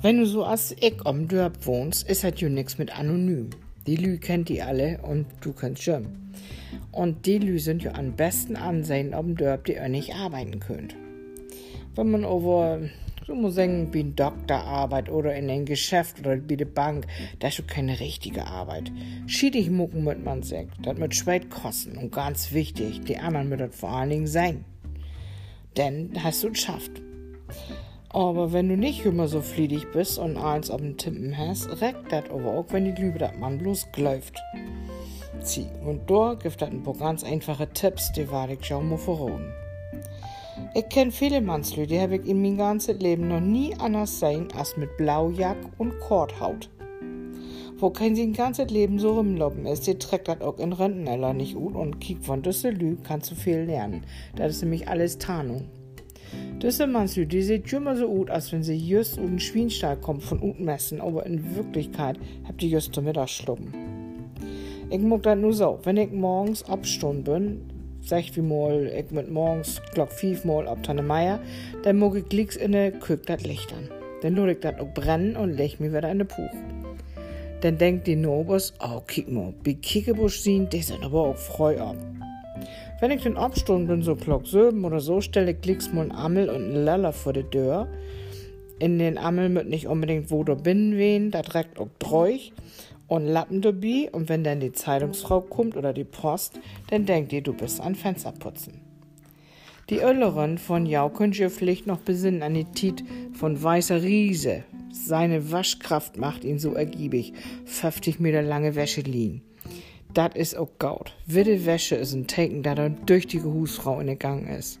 Wenn du so als ich am Dörp wohnst, ist halt ja nix mit anonym. Die Lü kennt die alle und du kennst schon. Und die Lü sind ja am besten ansehen am Dörp, die ihr nicht arbeiten könnt. Wenn man over, so muss sagen, wie ein Doktorarbeit oder in ein Geschäft oder wie die Bank, das ist schon keine richtige Arbeit. Schiedig mucken mit man sagt, das mit Schweit kosten und ganz wichtig, die anderen mit das vor allen Dingen sein. Denn hast du es geschafft. Aber wenn du nicht immer so fliedig bist und eins auf dem Timpen hast, reckt das aber auch, wenn die Lübe das Mann bloß gläuft. Zieh. Und da gibt das ein paar ganz einfache Tipps, die werde ich schon mal verraten. Ich kenne viele Mannslü, die habe ich in mein ganzes Leben noch nie anders sein als mit Blaujack und Kordhaut. Wo kein sein ganzes Leben so rumloppen ist, die trägt das auch in Renteneller nicht gut und kiek von Düsselü kannst du viel lernen. Das ist nämlich alles Tarnung. Diese Manslü, die sieht immer so gut, als wenn sie just um den Schwienstall kommt von unten messen, aber in Wirklichkeit habt ihr just zum Mittag schluppen. Ich mag das nur so, wenn ich morgens abstunden bin, sech wie mal, ich mit morgens glock fief mal ab Tanne Meier, dann mag ich glicks in der Küche das Licht an. Dann lud ich das auch brennen und leg mir wieder in den Puch. Dann denkt die Nobus, oh, kick mal, wie Kickebusch sind, die sind aber auch freu ab. Wenn ich den Absturm bin, so klock Söben oder so, stelle ich glicks mal Ammel und einen Laller vor die Tür. In den Ammel mit nicht unbedingt wo du bin wehen, da trägt auch Dreuch und Lappen dabei. Und wenn dann die Zeitungsfrau kommt oder die Post, dann denkt ihr, du bist an Fenster putzen. Die Öllerin von Jau könnt ihr vielleicht noch besinnen an die Tit von Weißer Riese. Seine Waschkraft macht ihn so ergiebig, 50 Meter lange Wäsche liegen. Das ist auch Gaut. Witte Wäsche ist ein Taken, da eine tüchtige Husfrau in der Gang ist.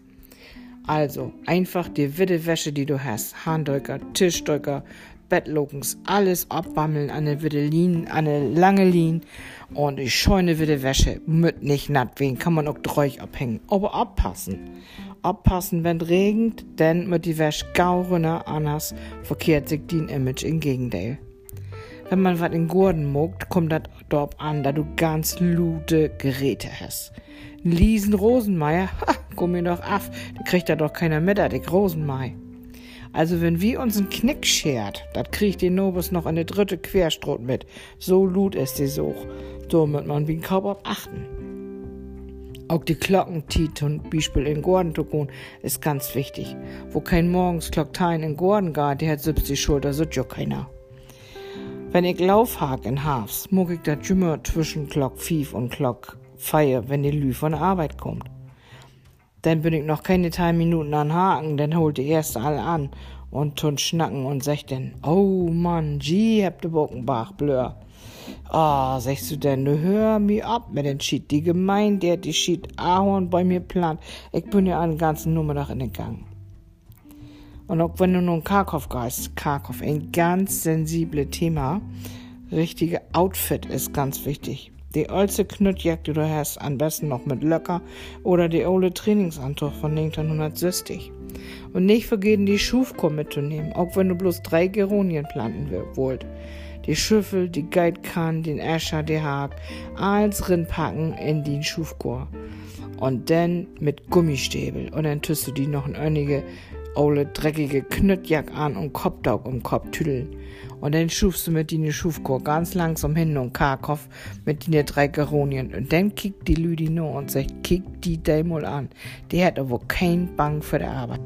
Also, einfach die witte Wäsche, die du hast, Handeuker, Tischdeuker, Bettlokens, alles abbammeln an der witte Lin, an der lange Lin und die scheune witte Wäsche mit nicht natt wen kann man auch dreuch abhängen. Aber abpassen. Abpassen, wenn regnet, denn mit die Wäsche gaurener anders verkehrt sich die Image in Gegenteil. Wenn man was in Gurden muckt, kommt das dort an, da du ganz lute Geräte hast. Liesen Rosenmeier, ha, komm mir doch af, da kriegt da doch keiner mit, Dick Rosenmeier. Also wenn wir uns einen Knick schert, dat kriegt die Nobus noch eine dritte Querstroht mit. So lud ist die Such. So muss man wie ein Kaubab achten. Auch die Glockentit und Beispiel in Gordon zu gehen, ist ganz wichtig. Wo kein morgens Glocktein in Gordon geht, der hat selbst die Schulter, so jo keiner. Wenn ich Laufhag in Hafs, muck ich dat immer zwischen Glock 5 und Glock 4, wenn die Lü von der Arbeit kommt. Dann bin ich noch keine drei Minuten an Haken, dann holt die erste alle an und tun schnacken und sagt dann, oh Mann, gee, habt de Bockenbach, blör. Ah, oh, sagst du denn, du hör mir ab mit den Schied. Die Gemeinde, der die Schied Ahorn bei mir plant. Ich bin ja einen ganzen Nummer in den Gang. Und auch wenn du nun Karkow gehst, Karkow, ein ganz sensibles Thema. Richtige Outfit ist ganz wichtig. Die alte Knüttjacke, die du hast, am besten noch mit Löcker oder die olle Trainingsantuch von 1960. Und nicht vergessen, die Schufkur mitzunehmen, auch wenn du bloß drei Geronien planten wollt. Die Schüffel, die Geitkan, den Escher, die Haag, alles rinpacken in den Schufkur. Und dann mit Gummistäbel. Und dann tust du die noch in einige ole dreckige Knüttjack an und Kopfdaug um Kopf tüdeln. Und dann schufst du mit die Schufkur ganz langsam hin und Karkow mit die drei Geronien. Und dann kickt die Lüdi nur und sagt, kick die Dämol an. Die hat aber kein Bang für die Arbeit.